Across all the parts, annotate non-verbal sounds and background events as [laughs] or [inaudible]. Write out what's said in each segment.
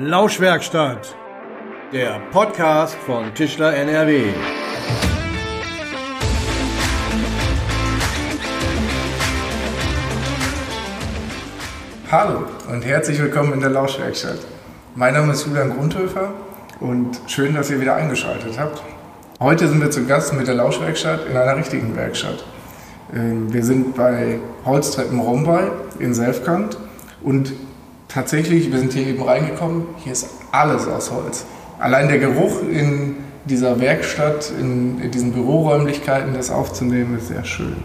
Lauschwerkstatt, der Podcast von Tischler NRW. Hallo und herzlich willkommen in der Lauschwerkstatt. Mein Name ist Julian Grundhöfer und schön, dass ihr wieder eingeschaltet habt. Heute sind wir zu Gast mit der Lauschwerkstatt in einer richtigen Werkstatt. Ähm, wir sind bei Holztreppen Rombay in Selfkant und tatsächlich, wir sind hier eben reingekommen, hier ist alles aus Holz. Allein der Geruch in dieser Werkstatt, in, diesen Büroräumlichkeiten, das aufzunehmen, ist sehr schön.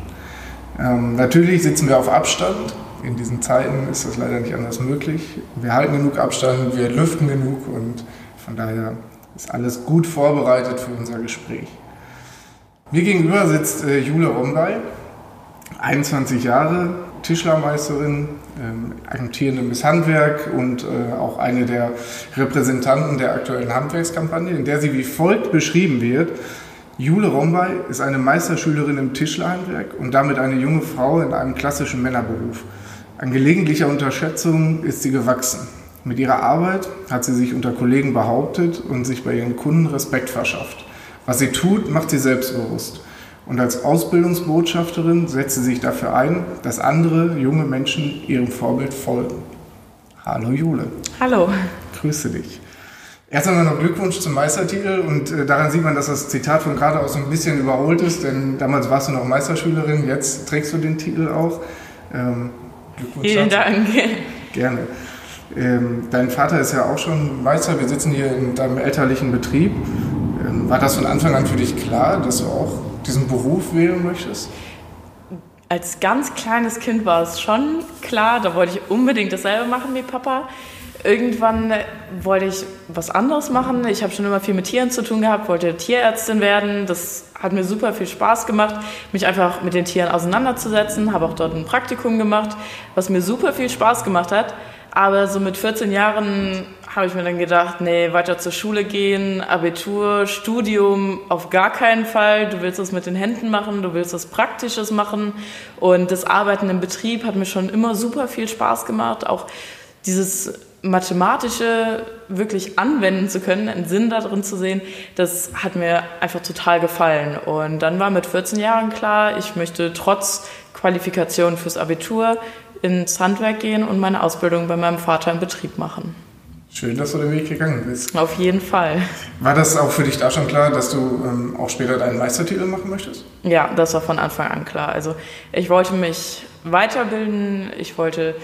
Ähm, natürlich sitzen wir auf Abstand. In diesen Zeiten ist das leider nicht anders möglich. Wir halten genug Abstand, wir lüften genug und von daher ist alles gut vorbereitet für unser Gespräch. Mir gegenüber sitzt äh, Jule Rombay, 21 Jahre, Tischlermeisterin, ähm, agentierende Miss Handwerk und äh, auch eine der Repräsentanten der aktuellen Handwerkskampagne, in der sie wie folgt beschrieben wird. Jule Rombay ist eine Meisterschülerin im Tischlerhandwerk und damit eine junge Frau in einem klassischen Männerberuf. An gelegentlicher Unterschätzung ist sie gewachsen. Mit ihrer Arbeit hat sie sich unter Kollegen behauptet und sich bei ihren Kunden Respekt verschafft. Was sie tut, macht sie selbstbewusst. Und als Ausbildungsbotschafterin setzt sie sich dafür ein, dass andere junge Menschen ihrem Vorbild folgen. Hallo Jule. Hallo. Grüße dich. Erst einmal noch Glückwunsch zum Meistertitel und äh, daran sieht man, dass das Zitat von gerade auch so ein bisschen überholt ist, denn damals warst du noch Meisterschülerin, jetzt trägst du den Titel auch. Ähm, Glückwunsch Vielen dazu. Dank. Gerne. Ähm, dein Vater ist ja auch schon Meister, wir sitzen hier in deinem elterlichen Betrieb. Ähm, war das von Anfang an für dich klar, dass du auch diesen Beruf wählen möchtest? Als ganz kleines Kind war es schon klar, da wollte ich unbedingt dasselbe machen wie Papa. Irgendwann wollte ich was anderes machen. Ich habe schon immer viel mit Tieren zu tun gehabt, wollte Tierärztin werden. Das hat mir super viel Spaß gemacht, mich einfach mit den Tieren auseinanderzusetzen. Habe auch dort ein Praktikum gemacht, was mir super viel Spaß gemacht hat. Aber so mit 14 Jahren habe ich mir dann gedacht, nee, weiter zur Schule gehen, Abitur, Studium, auf gar keinen Fall. Du willst das mit den Händen machen, du willst was Praktisches machen. Und das Arbeiten im Betrieb hat mir schon immer super viel Spaß gemacht. Auch dieses Mathematische wirklich anwenden zu können, einen Sinn darin zu sehen, das hat mir einfach total gefallen. Und dann war mit 14 Jahren klar, ich möchte trotz Qualifikation fürs Abitur ins Handwerk gehen und meine Ausbildung bei meinem Vater im Betrieb machen. Schön, dass du den Weg gegangen bist. Auf jeden Fall. War das auch für dich da schon klar, dass du ähm, auch später deinen Meistertitel machen möchtest? Ja, das war von Anfang an klar. Also ich wollte mich weiterbilden, ich wollte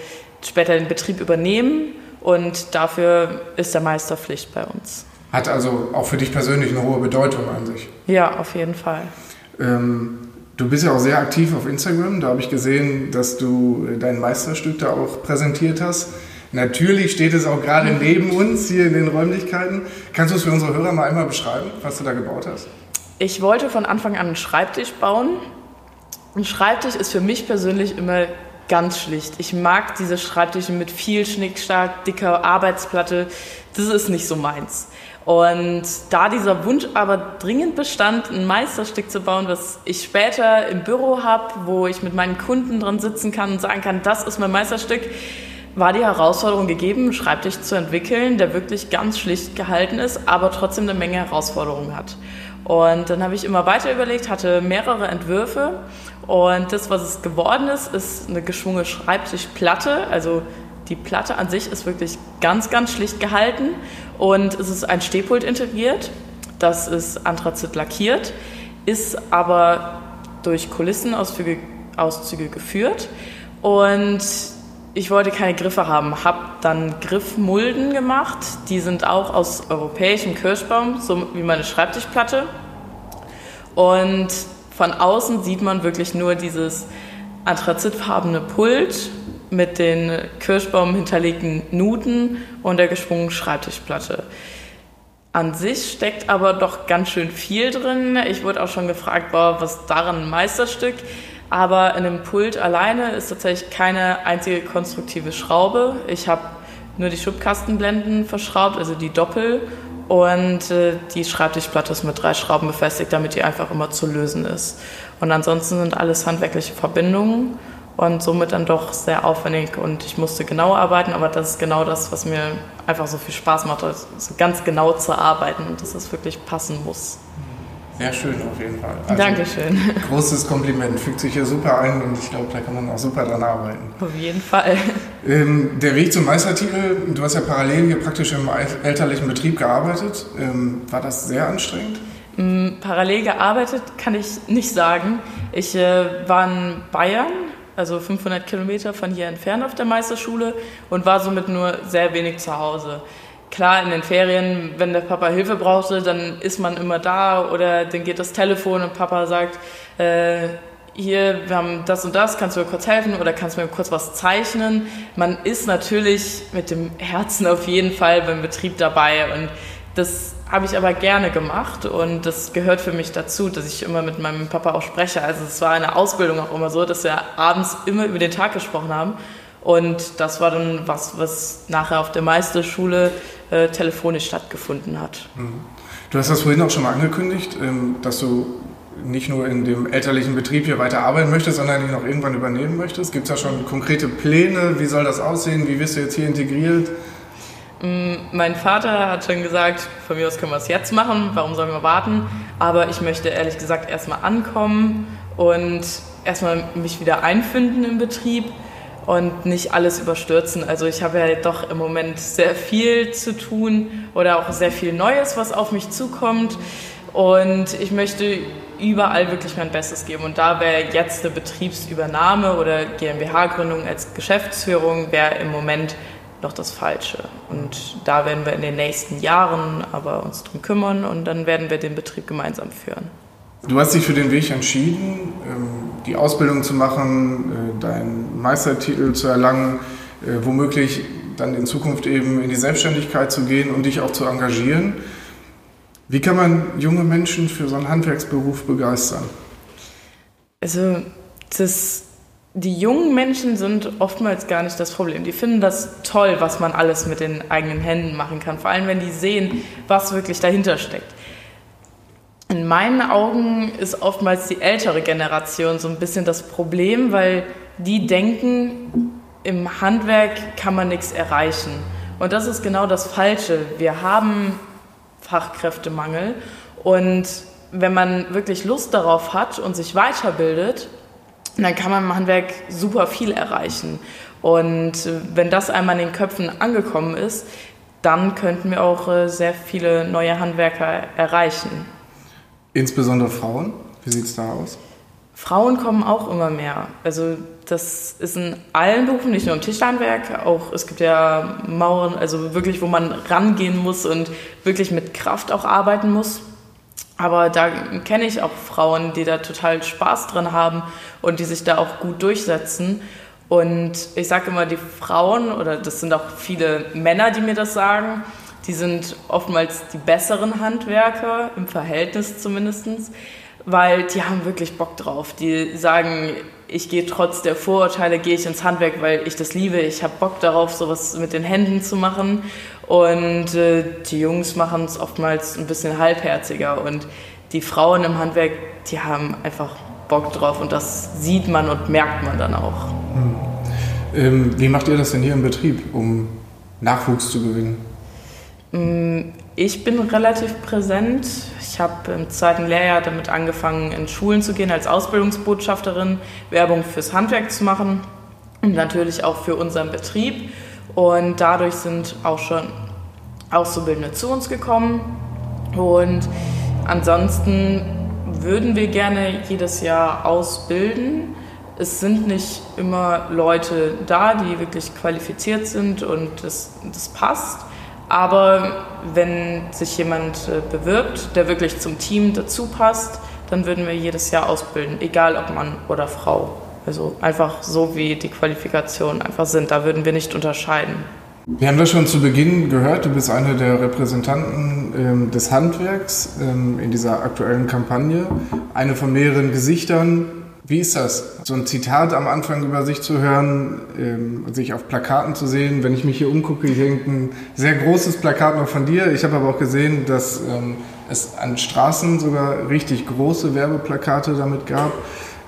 später den Betrieb übernehmen und dafür ist der Meister Pflicht bei uns. Hat also auch für dich persönlich eine hohe Bedeutung an sich? Ja, auf jeden Fall. Ähm, Du bist ja auch sehr aktiv auf Instagram. Da habe ich gesehen, dass du äh, dein Meisterstück da auch präsentiert hast. Natürlich steht es auch gerade neben uns hier in den Räumlichkeiten. Kannst du es für unsere Hörer mal einmal beschreiben, was du da gebaut hast? Ich wollte von Anfang an einen Schreibtisch bauen. Ein Schreibtisch ist für mich persönlich immer ganz schlicht. Ich mag diese Schreibtische mit viel Schnickschnack, dicker Arbeitsplatte. Das ist nicht so meins. Und da dieser Wunsch aber dringend bestand, ein Meisterstück zu bauen, was ich später im Büro habe, wo ich mit meinen Kunden dran sitzen kann und sagen kann, das ist mein Meisterstück, war die Herausforderung gegeben, einen Schreibtisch zu entwickeln, der wirklich ganz schlicht gehalten ist, aber trotzdem eine Menge Herausforderungen hat. Und dann habe ich immer weiter überlegt, hatte mehrere Entwürfe und das, was es geworden ist, ist eine geschwungene Schreibtischplatte, also die Platte an sich ist wirklich ganz, ganz schlicht gehalten und es ist ein Stehpult integriert. Das ist Anthrazit lackiert, ist aber durch Kulissenauszüge Auszüge geführt. Und ich wollte keine Griffe haben, habe dann Griffmulden gemacht. Die sind auch aus europäischem Kirschbaum, so wie meine Schreibtischplatte. Und von außen sieht man wirklich nur dieses anthrazitfarbene Pult mit den Kirschbaum hinterlegten Nuten und der geschwungenen Schreibtischplatte. An sich steckt aber doch ganz schön viel drin. Ich wurde auch schon gefragt, boah, was daran ein Meisterstück? Aber in dem Pult alleine ist tatsächlich keine einzige konstruktive Schraube. Ich habe nur die Schubkastenblenden verschraubt, also die Doppel. Und äh, die Schreibtischplatte ist mit drei Schrauben befestigt, damit die einfach immer zu lösen ist. Und ansonsten sind alles handwerkliche Verbindungen. und somit dann doch sehr aufwendig und ich musste genau arbeiten, aber das ist genau das, was mir einfach so viel Spaß macht, ganz genau zu arbeiten und dass es wirklich passen muss. Sehr schön auf jeden Fall. Also Dankeschön. [laughs] Großes Kompliment, fügt sich hier super ein und ich glaube, da kann man auch super dran arbeiten. Auf jeden Fall. Ähm, der Weg zum Meistertitel, du hast ja parallel hier praktisch im elterlichen Betrieb gearbeitet. Ähm, war das sehr anstrengend? Mm, parallel gearbeitet kann ich nicht sagen. Ich äh, war in Bayern, also 500 Kilometer von hier entfernt auf der Meisterschule und war somit nur sehr wenig zu Hause klar, in den Ferien, wenn der Papa Hilfe brauchte, dann ist man immer da oder dann geht das Telefon und Papa sagt, äh, hier, wir haben das und das, kannst du mir kurz helfen oder kannst du mir kurz was zeichnen? Man ist natürlich mit dem Herzen auf jeden Fall beim Betrieb dabei und das habe ich aber gerne gemacht und das gehört für mich dazu, dass ich immer mit meinem Papa auch spreche. Also es war eine Ausbildung auch immer so, dass wir abends immer über den Tag gesprochen haben und das war dann was, was nachher auf der Meisterschule äh, telefonisch stattgefunden hat. Mhm. Du hast das vorhin auch schon mal angekündigt, ähm, dass du nicht nur in dem elterlichen Betrieb hier weiter arbeiten möchtest, sondern ihn auch irgendwann übernehmen möchtest. Gibt es da schon konkrete Pläne? Wie soll das aussehen? Wie wirst du jetzt hier integriert? Mm, mein Vater hat schon gesagt, von mir aus können wir es jetzt machen, warum sollen wir warten? Aber ich möchte ehrlich gesagt erstmal ankommen und erstmal mich wieder einfinden im Betrieb und nicht alles überstürzen. Also ich habe ja doch im Moment sehr viel zu tun oder auch sehr viel Neues, was auf mich zukommt. Und ich möchte überall wirklich mein Bestes geben. Und da wäre jetzt eine Betriebsübernahme oder GmbH-Gründung als Geschäftsführung wäre im Moment noch das Falsche. Und da werden wir in den nächsten Jahren aber uns drum kümmern und dann werden wir den Betrieb gemeinsam führen. Du hast dich für den Weg entschieden, ähm, die Ausbildung zu machen, äh, deinen Meistertitel zu erlangen, äh, womöglich dann in Zukunft eben in die Selbstständigkeit zu gehen und dich auch zu engagieren. Wie kann man junge Menschen für so einen Handwerksberuf begeistern? Also das, die jungen Menschen sind oftmals gar nicht das Problem. Die finden das toll, was man alles mit den eigenen Händen machen kann. Vor allem, wenn die sehen, was wirklich dahinter steckt. In meinen Augen ist oftmals die ältere Generation so ein bisschen das Problem, weil die denken, im Handwerk kann man nichts erreichen. Und das ist genau das Falsche. Wir haben Fachkräftemangel und wenn man wirklich Lust darauf hat und sich weiterbildet, dann kann man im Handwerk super viel erreichen. Und wenn das einmal in den Köpfen angekommen ist, dann könnten wir auch äh, sehr viele neue Handwerker erreichen. Insbesondere Frauen? Wie sieht es da aus? Frauen kommen auch immer mehr. Also das ist in allen Berufen, nicht nur im Tischlerhandwerk, auch es gibt ja Mauern, also wirklich, wo man rangehen muss und wirklich mit Kraft auch arbeiten muss. Aber da kenne ich auch Frauen, die da total Spaß dran haben und die sich da auch gut durchsetzen. Und ich sage immer, die Frauen, oder das sind auch viele Männer, die mir das sagen, die sind oftmals die besseren Handwerker, im Verhältnis zumindest, weil die haben wirklich Bock drauf. Die sagen, ich gehe trotz der Vorurteile, gehe ich ins Handwerk, weil ich das liebe. Ich habe Bock darauf, sowas mit den Händen zu machen. Und äh, die Jungs machen es oftmals ein bisschen halbherziger. Und die Frauen im Handwerk, die haben einfach Bock drauf. Und das sieht man und merkt man dann auch. Hm. Ähm, wie macht ihr das denn hier im Betrieb, um Nachwuchs zu gewinnen? Mm, ich bin relativ präsent. Ich habe im zweiten Lehrjahr damit angefangen, in Schulen zu gehen als Ausbildungsbotschafterin, Werbung fürs Handwerk zu machen und natürlich auch für unseren Betrieb. Und dadurch sind auch schon Auszubildende zu uns gekommen. Und ansonsten würden wir gerne jedes Jahr ausbilden. Es sind nicht immer Leute da, die wirklich qualifiziert sind und das, das passt. Aber wenn sich jemand äh, bewirbt, der wirklich zum Team dazu passt, dann würden wir jedes Jahr ausbilden, egal ob Mann oder Frau. Also einfach so, wie die Qualifikationen einfach sind. Da würden wir nicht unterscheiden. Wir haben das schon zu Beginn gehört. Du bist einer der Repräsentanten ähm, des Handwerks ähm, in dieser aktuellen Kampagne. Eine von mehreren Gesichtern wie ist das, so ein Zitat am Anfang über sich zu hören, ähm, sich auf Plakaten zu sehen? Wenn ich mich hier umgucke, hier hängt ein sehr großes Plakat noch von dir. Ich habe aber auch gesehen, dass ähm, es an Straßen sogar richtig große Werbeplakate damit gab.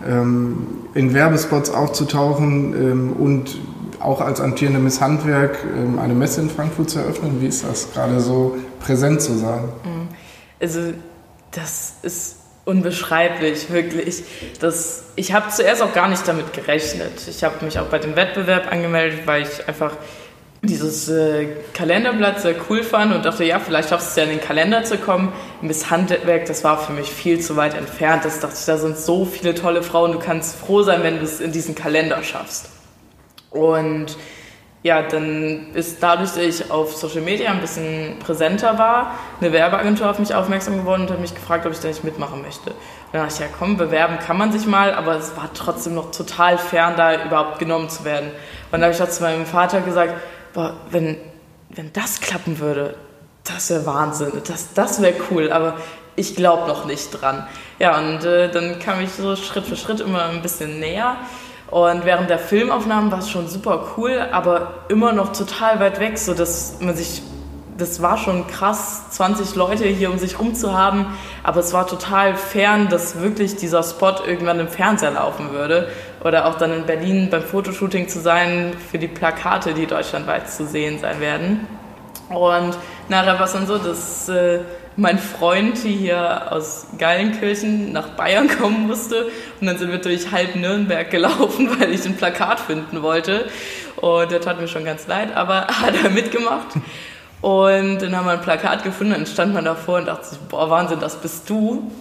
ähm, in Werbespots aufzutauchen ähm, und auch als amtierende Miss Handwerk ähm, eine Messe in Frankfurt zu eröffnen. Wie ist das gerade so präsent zu sein? Mhm. Also das ist unbeschreiblich, wirklich. Das, ich habe zuerst auch gar nicht damit gerechnet. Ich habe mich auch bei dem Wettbewerb angemeldet, weil ich einfach dieses äh, Kalenderblatt sehr cool fand und dachte, ja, vielleicht schaffst du es ja in den Kalender zu kommen. Miss Handwerk, das war für mich viel zu weit entfernt. Das dachte ich, da sind so viele tolle Frauen, du kannst froh sein, wenn du es in diesen Kalender schaffst. Und ja, dann ist dadurch, dass ich auf Social Media ein bisschen präsenter war, eine Werbeagentur auf mich aufmerksam geworden und hat mich gefragt, ob ich da nicht mitmachen möchte. Und dann dachte ich, ja komm, bewerben kann man sich mal, aber es war trotzdem noch total fern, da überhaupt genommen zu werden. Und dann habe ich auch zu meinem Vater gesagt, boah, wenn, wenn das klappen würde, das wäre Wahnsinn, das, das wäre cool, aber ich glaube noch nicht dran. Ja, und äh, dann kam ich so Schritt für Schritt immer ein bisschen näher. Und während der Filmaufnahmen war es schon super cool, aber immer noch total weit weg, so dass man sich, das war schon krass, 20 Leute hier um sich rum zu haben, aber es war total fern, dass wirklich dieser Spot irgendwann im Fernseher laufen würde oder auch dann in Berlin beim Fotoshooting zu sein für die Plakate, die deutschlandweit zu sehen sein werden. Und nachher war es dann so, dass äh, mein Freund hier aus Geilenkirchen nach Bayern [laughs] kommen musste. Und dann sind wir durch halb Nürnberg gelaufen, [laughs] weil ich ein Plakat finden wollte. Und der tat mir schon ganz leid, aber [laughs] hat er mitgemacht. Und dann haben wir ein Plakat gefunden, dann stand man davor und dachte sich, boah, Wahnsinn, das bist du.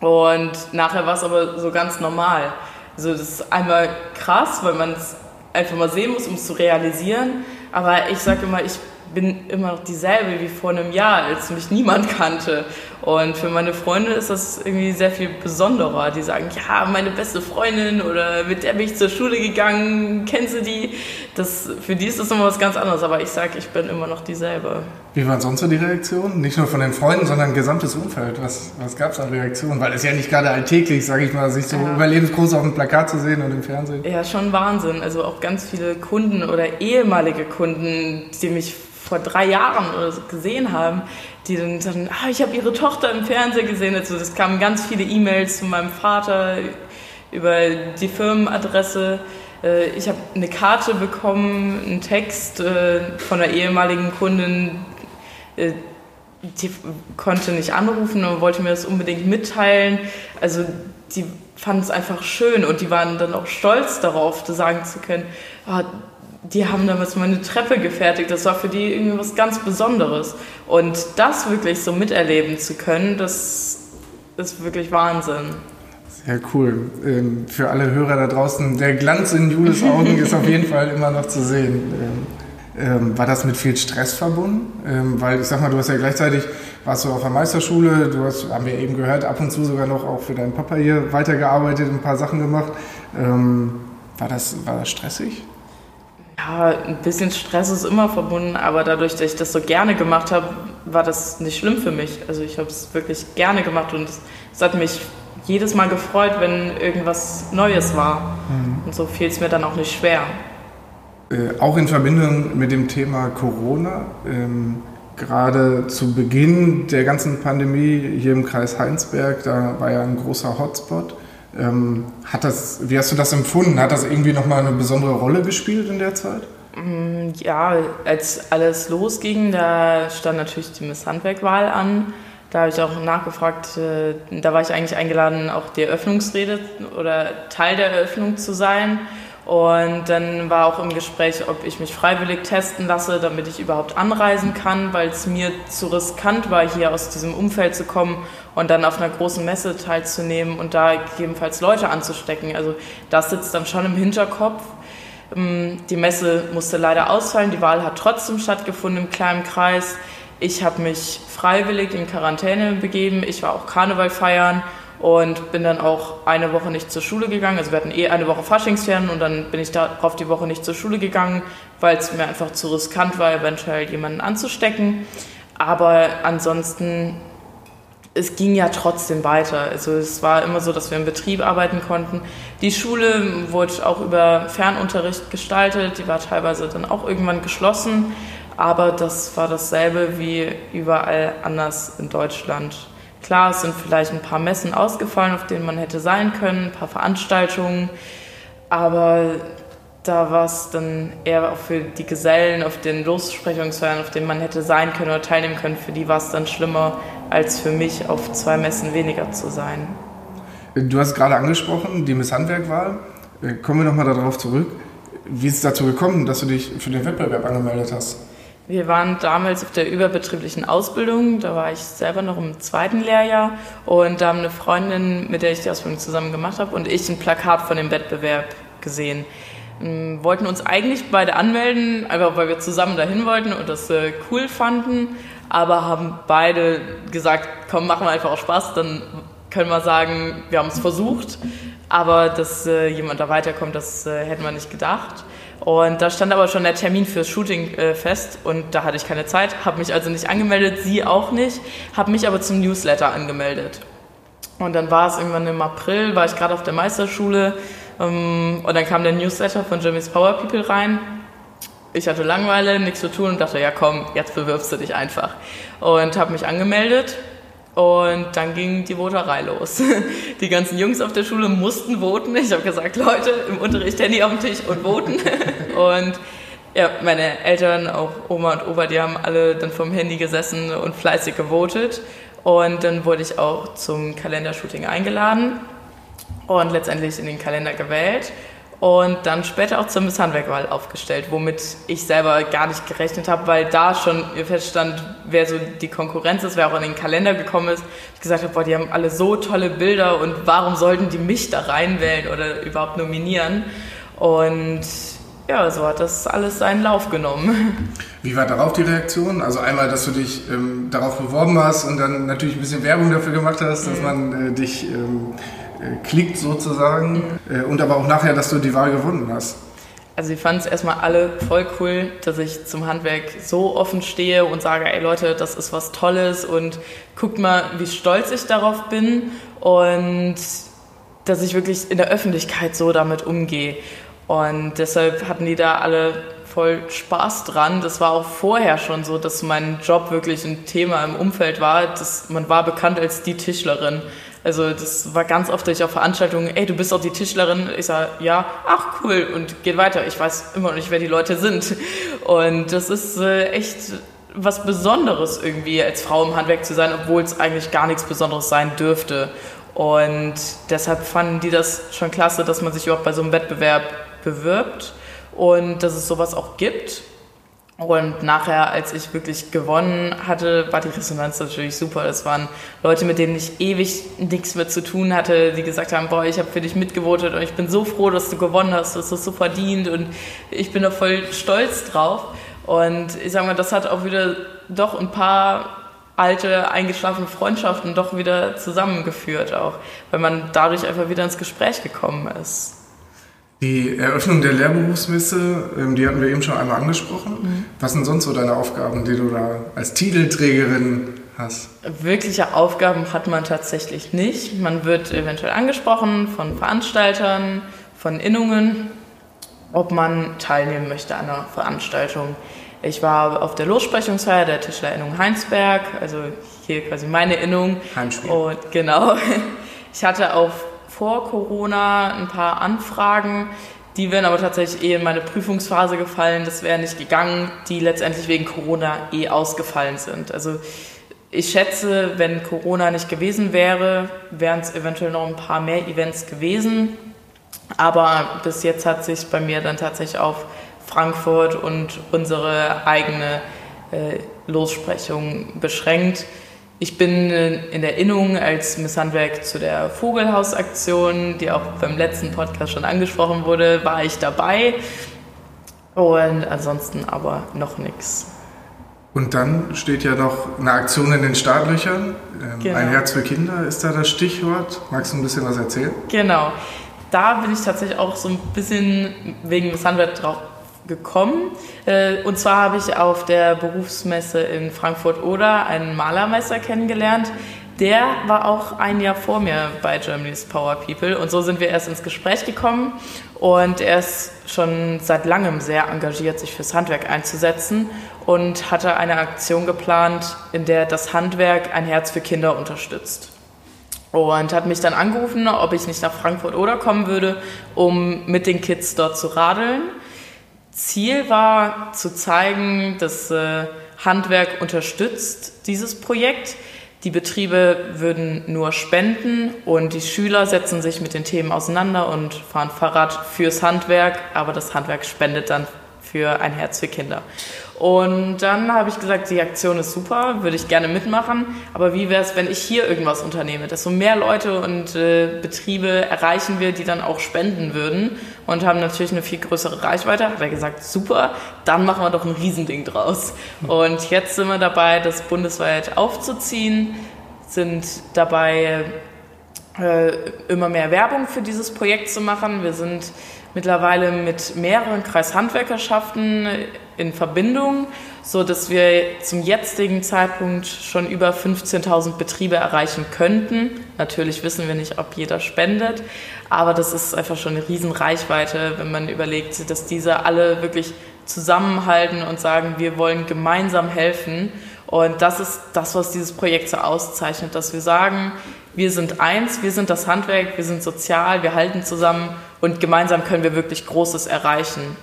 Und nachher war es aber so ganz normal. Also das ist einmal krass, weil man es einfach mal sehen muss, um es zu realisieren. Aber ich sage immer, ich bin immer noch dieselbe wie vor einem Jahr, als mich niemand kannte. Und für meine Freunde ist das irgendwie sehr viel besonderer. Die sagen, ja, meine beste Freundin oder mit der bin ich zur Schule gegangen, kennst du die? Das, für die ist das immer was ganz anderes, aber ich sage, ich bin immer noch dieselbe. Wie waren sonst so die Reaktionen? Nicht nur von den Freunden, sondern gesamtes Umfeld. Was, was gab es an Reaktionen? Weil es ja nicht gerade alltäglich, sage ich mal, sich so ja. überlebensgroß auf dem Plakat zu sehen und im Fernsehen. Ja, schon Wahnsinn. Also auch ganz viele Kunden oder ehemalige Kunden, die mich vor drei Jahren oder so gesehen haben, die dann sagten, ah, ich habe ihre Tochter im Fernsehen gesehen. Also das kamen ganz viele E-Mails zu meinem Vater über die Firmenadresse. Äh, ich habe eine Karte bekommen, einen Text äh, von einer ehemaligen Kundin, die konnte nicht anrufen und wollte mir das unbedingt mitteilen. Also die fanden es einfach schön und die waren dann auch stolz darauf, sagen zu können, oh, die haben damals mal eine Treppe gefertigt. Das war für die irgendwie was ganz Besonderes. Und das wirklich so miterleben zu können, das ist wirklich Wahnsinn. Sehr cool. Ähm, für alle Hörer da draußen, der Glanz in Jules Augen ist auf jeden Fall immer noch zu sehen. Ähm, ähm, war das mit viel Stress verbunden? weil ich sag mal, du hast ja gleichzeitig, warst du auf der Meisterschule, du hast, haben wir eben gehört, ab und zu sogar noch auch für deinen Papa hier weitergearbeitet, ein paar Sachen gemacht. war, das, war das stressig? Ja, ein bisschen Stress ist immer verbunden, aber dadurch, dass ich das so gerne gemacht habe, war das nicht schlimm für mich. Also ich habe es wirklich gerne gemacht und es hat mich jedes Mal gefreut, wenn irgendwas Neues war. Mhm. Und so fiel es mir dann auch nicht schwer. Äh, auch in Verbindung mit dem Thema Corona, ähm, gerade zu Beginn der ganzen Pandemie hier im Kreis Heinsberg, da war ja ein großer Hotspot. Ähm, hat das, wie hast du das empfunden? Hat das irgendwie nochmal eine besondere Rolle gespielt in der Zeit? Mm, ja, als alles losging, da stand natürlich die Miss Handwerkwahl an. Da habe ich auch nachgefragt, äh, da war ich eigentlich eingeladen, auch die Eröffnungsrede oder Teil der Eröffnung zu sein. Und dann war auch im Gespräch, ob ich mich freiwillig testen lasse, damit ich überhaupt anreisen kann, weil es mir zu riskant war, hier aus diesem Umfeld zu kommen und dann auf einer großen Messe teilzunehmen und da gegebenenfalls Leute anzustecken. Also das sitzt dann schon im Hinterkopf. Ähm, die Messe musste leider ausfallen, die Wahl hat trotzdem stattgefunden im kleinen Kreis. Ich habe mich freiwillig in Quarantäne begeben, ich war auch Karneval feiern und bin dann auch eine Woche nicht zur Schule gegangen. Also wir hatten eh eine Woche Faschingsferien und dann bin ich darauf die Woche nicht zur Schule gegangen, weil es mir einfach zu riskant war, eventuell jemanden anzustecken. Aber ansonsten, es ging ja trotzdem weiter. Also es war immer so, dass wir im Betrieb arbeiten konnten. Die Schule wurde auch über Fernunterricht gestaltet, die war teilweise dann auch irgendwann geschlossen. Aber das war dasselbe wie überall anders in Deutschland Klar, es sind vielleicht ein paar Messen ausgefallen, auf denen man hätte sein können, ein paar Veranstaltungen, aber da war es dann eher auch für die Gesellen auf den Lossprechungsfeiern, auf denen man hätte sein können oder teilnehmen können, für die war es dann schlimmer, als für mich auf zwei Messen weniger zu sein. Du hast gerade angesprochen, die Miss Handwerkwahl. Kommen wir nochmal darauf zurück. Wie ist es dazu gekommen, dass du dich für den Wettbewerb angemeldet hast? Wir waren damals auf der überbetrieblichen Ausbildung, da war ich selber noch im zweiten Lehrjahr und da haben eine Freundin, mit der ich die Ausbildung zusammen gemacht habe, und ich ein Plakat von dem Wettbewerb gesehen. Wir ähm, wollten uns eigentlich beide anmelden, einfach weil wir zusammen dahin wollten und das äh, cool fanden, aber haben beide gesagt, komm, machen wir einfach auch Spaß, dann können wir sagen, wir haben es versucht, aber dass äh, jemand da weiterkommt, das äh, hätten wir nicht gedacht. Und da stand aber schon der Termin fürs Shooting äh, fest und da hatte ich keine Zeit, habe mich also nicht angemeldet, sie auch nicht, habe mich aber zum Newsletter angemeldet. Und dann war es irgendwann im April, war ich gerade auf der Meisterschule ähm, und dann kam der Newsletter von Jimmy's Power People rein. Ich hatte Langeweile, nichts zu tun und dachte, ja komm, jetzt bewirbst du dich einfach. Und habe mich angemeldet und dann ging die Voterei los. [laughs] Die ganzen Jungs auf der Schule mussten voten. Ich habe gesagt, Leute, im Unterricht Handy auf dem Tisch und voten. [laughs] Und ja, meine Eltern, auch Oma und Opa, die haben alle dann vom Handy gesessen und fleißig gewotet. Und dann wurde ich auch zum Kalendershooting eingeladen und letztendlich in den Kalender gewählt und dann später auch zur Miss Handwerkwahl aufgestellt, womit ich selber gar nicht gerechnet habe, weil da schon feststand, wer so die Konkurrenz ist, wer auch in den Kalender gekommen ist. Ich gesagt habe, boah, die haben alle so tolle Bilder und warum sollten die mich da reinwählen oder überhaupt nominieren? Und ja, so hat das alles seinen Lauf genommen. [laughs] Wie war darauf die Reaktion? Also einmal, dass du dich ähm, darauf beworben hast und dann natürlich ein bisschen Werbung dafür gemacht hast, dass mhm. man äh, dich ähm, äh, klickt sozusagen mhm. und aber auch nachher, dass du die Wahl gewonnen hast. Also ich fand es erstmal alle voll cool, dass ich zum Handwerk so offen stehe und sage, ey Leute, das ist was Tolles und guckt mal, wie stolz ich darauf bin und dass ich wirklich in der Öffentlichkeit so damit umgehe. Und deshalb hatten die da alle voll Spaß dran. Das war auch vorher schon so, dass mein Job wirklich ein Thema im Umfeld war. Das, man war bekannt als die Tischlerin. Also das war ganz oft, dass ich Veranstaltungen, ey, du bist doch die Tischlerin. Ich sage, ja, ach cool und geht weiter. Ich weiß immer noch nicht, wer die Leute sind. Und das ist äh, echt was Besonderes irgendwie als Frau im Handwerk zu sein, obwohl es eigentlich gar nichts Besonderes sein dürfte. Und deshalb fanden die das schon klasse, dass man sich überhaupt bei so einem Wettbewerb bewirbt und dass es sowas auch gibt. Und nachher, als ich wirklich gewonnen hatte, war die Resonanz natürlich super. Das waren Leute, mit denen ich ewig nichts mehr zu tun hatte, die gesagt haben, boah, ich habe für dich mitgevotet und ich bin so froh, dass du gewonnen hast, dass du es so verdient und ich bin da voll stolz drauf. Und ich sag mal, das hat auch wieder doch ein paar alte, eingeschlafene Freundschaften doch wieder zusammengeführt auch, weil man dadurch einfach wieder ins Gespräch gekommen ist. Die Eröffnung der Lehrberufsmesse, ähm, die hatten wir eben schon einmal angesprochen. Mhm. Was sind sonst so deine Aufgaben, die du da als Titelträgerin hast? Wirkliche Aufgaben hat man tatsächlich nicht. Man wird eventuell angesprochen von Veranstaltern, von Innungen, ob man teilnehmen möchte an einer Veranstaltung. Ich war auf der Lossprechungsfeier der Tischlerinnung Heinsberg, also hier quasi meine Innung. Heimspiel. Und genau. [laughs] Ich hatte auf vor Corona ein paar Anfragen. Die wären aber tatsächlich eh in meine Prüfungsphase gefallen. Das wäre nicht gegangen, die letztendlich wegen Corona eh ausgefallen sind. Also ich schätze, wenn Corona nicht gewesen wäre, wären es eventuell noch ein paar mehr Events gewesen. Aber bis jetzt hat sich bei mir dann tatsächlich auf Frankfurt und unsere eigene äh, Lossprechung beschränkt. Ich bin in der Innung als Miss Handwerk zu der Vogelhausaktion, die auch beim letzten Podcast schon angesprochen wurde, war ich dabei. Und ansonsten aber noch nichts. Und dann steht ja noch eine Aktion in den Startlöchern. Ähm, genau. Ein Herz für Kinder ist da das Stichwort. Magst du ein bisschen was erzählen? Genau. Da bin ich tatsächlich auch so ein bisschen wegen Miss Handwerk drauf gekommen. Äh, und zwar habe ich auf der Berufsmesse in Frankfurt-Oder einen Malermeister kennengelernt, der war auch ein Jahr vor mir bei Germany's Power People und so sind wir erst ins Gespräch gekommen und er ist schon seit langem sehr engagiert, sich fürs Handwerk einzusetzen und hatte eine Aktion geplant, in der das Handwerk ein Herz für Kinder unterstützt. Und hat mich dann angerufen, ob ich nicht nach Frankfurt oder kommen würde, um mit den Kids dort zu radeln. Ziel war zu zeigen, dass äh, Handwerk unterstützt dieses Projekt. Die Betriebe würden nur spenden und die Schüler setzen sich mit den Themen auseinander und fahren Fahrrad fürs Handwerk, aber das Handwerk spendet dann für ein Herz für Kinder. Und dann habe ich gesagt, die Aktion ist super, würde ich gerne mitmachen. Aber wie wäre es, wenn ich hier irgendwas unternehme? Desto mehr Leute und äh, Betriebe erreichen wir, die dann auch spenden würden und haben natürlich eine viel größere Reichweite. Hat er gesagt, super, dann machen wir doch ein Riesending draus. Und jetzt sind wir dabei, das bundesweit aufzuziehen, sind dabei, äh, immer mehr Werbung für dieses Projekt zu machen. Wir sind mittlerweile mit mehreren Kreishandwerkerschaften in Verbindung, so dass wir zum jetzigen Zeitpunkt schon über 15.000 Betriebe erreichen könnten. Natürlich wissen wir nicht, ob jeder spendet, aber das ist einfach schon eine Riesenreichweite, wenn man überlegt, dass diese alle wirklich zusammenhalten und sagen, wir wollen gemeinsam helfen. Und das ist das, was dieses Projekt so auszeichnet, dass wir sagen, wir sind eins, wir sind das Handwerk, wir sind sozial, wir halten zusammen und gemeinsam können wir wirklich Großes erreichen.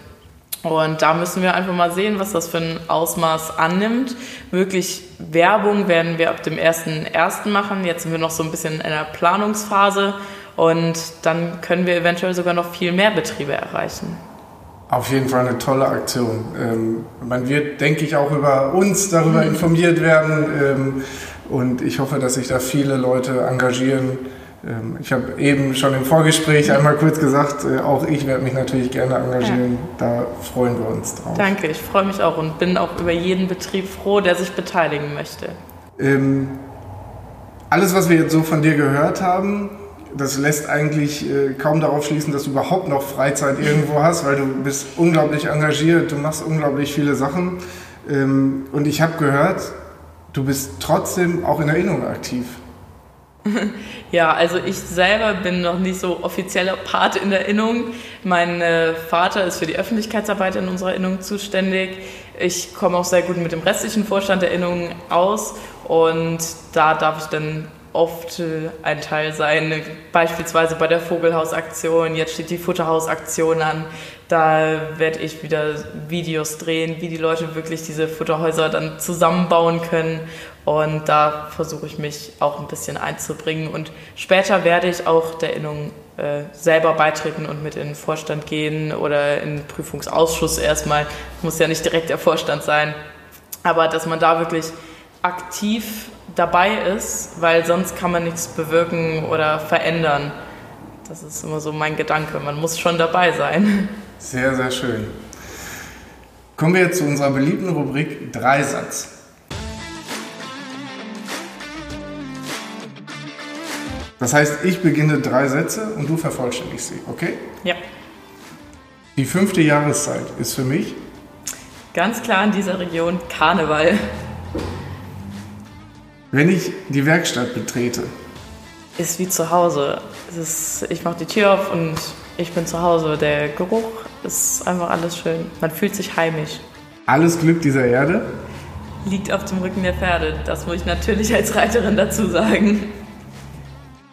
Und da müssen wir einfach mal sehen, was das für ein Ausmaß annimmt. Wirklich Werbung werden wir ab dem 1.1. machen. Jetzt sind wir noch so ein bisschen in einer Planungsphase und dann können wir eventuell sogar noch viel mehr Betriebe erreichen. Auf jeden Fall eine tolle Aktion. Ähm, man wird, denke ich, auch über uns darüber mhm. informiert werden. Ähm, und ich hoffe, dass sich da viele Leute engagieren. Ähm, ich habe eben schon im Vorgespräch einmal kurz gesagt, äh, auch ich werde mich natürlich gerne engagieren. Da freuen wir uns drauf. Danke, ich freue mich auch und bin auch über jeden Betrieb froh, der sich beteiligen möchte. Ähm, alles, was wir jetzt so von dir gehört haben, das lässt eigentlich äh, kaum darauf schließen, dass du überhaupt noch Freizeit irgendwo hast, weil du bist unglaublich engagiert, du machst unglaublich viele Sachen. Ähm, und ich habe gehört, du bist trotzdem auch in Erinnerung aktiv. [laughs] Ja, also ich selber bin noch nicht so offizieller Part in der Erinnerung. Mein äh, Vater ist für die Öffentlichkeitsarbeit in unserer Erinnerung zuständig. Ich komme auch sehr gut mit dem restlichen Vorstand der Erinnerung aus und da darf ich dann oft äh, ein Teil sein, beispielsweise bei der Vogelhausaktion. Jetzt steht die Futterhausaktion an. Da werde ich wieder Videos drehen, wie die Leute wirklich diese Futterhäuser dann zusammenbauen können. Und da versuche ich mich auch ein bisschen einzubringen. Und später werde ich auch der Innung äh, selber beitreten und mit in den Vorstand gehen oder in den Prüfungsausschuss erstmal. Muss ja nicht direkt der Vorstand sein. Aber dass man da wirklich aktiv dabei ist, weil sonst kann man nichts bewirken oder verändern. Das ist immer so mein Gedanke. Man muss schon dabei sein. Sehr, sehr schön. Kommen wir jetzt zu unserer beliebten Rubrik Dreisatz. Das heißt, ich beginne drei Sätze und du vervollständigst sie, okay? Ja. Die fünfte Jahreszeit ist für mich ganz klar in dieser Region Karneval. Wenn ich die Werkstatt betrete. Ist wie zu Hause. Ist, ich mache die Tür auf und ich bin zu Hause. Der Geruch ist einfach alles schön. Man fühlt sich heimisch. Alles Glück dieser Erde? Liegt auf dem Rücken der Pferde. Das muss ich natürlich als Reiterin dazu sagen.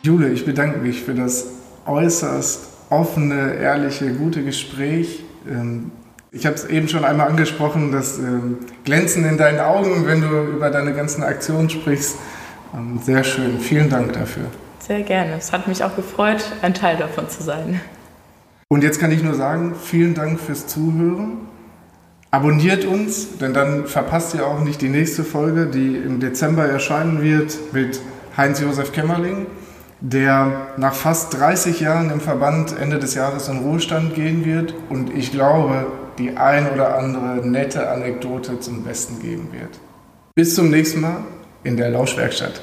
Jule, ich bedanke mich für das äußerst offene, ehrliche, gute Gespräch. Ähm, ich habe es eben schon einmal angesprochen, das ähm, Glänzen in deinen Augen, wenn du über deine ganzen Aktionen sprichst. Ähm, sehr schön. Vielen Dank dafür. Sehr gerne. Es hat mich auch gefreut, ein Teil davon zu sein. Und jetzt kann ich nur sagen, vielen Dank fürs Zuhören. Abonniert uns, denn dann verpasst ihr auch nicht die nächste Folge, die im Dezember erscheinen wird mit Heinz-Josef Kämmerling, der nach fast 30 Jahren im Verband Ende des Jahres in Ruhestand gehen wird. Und ich glaube, die ein oder andere nette Anekdote zum Besten geben wird. Bis zum nächsten Mal in der Lauschwerkstatt.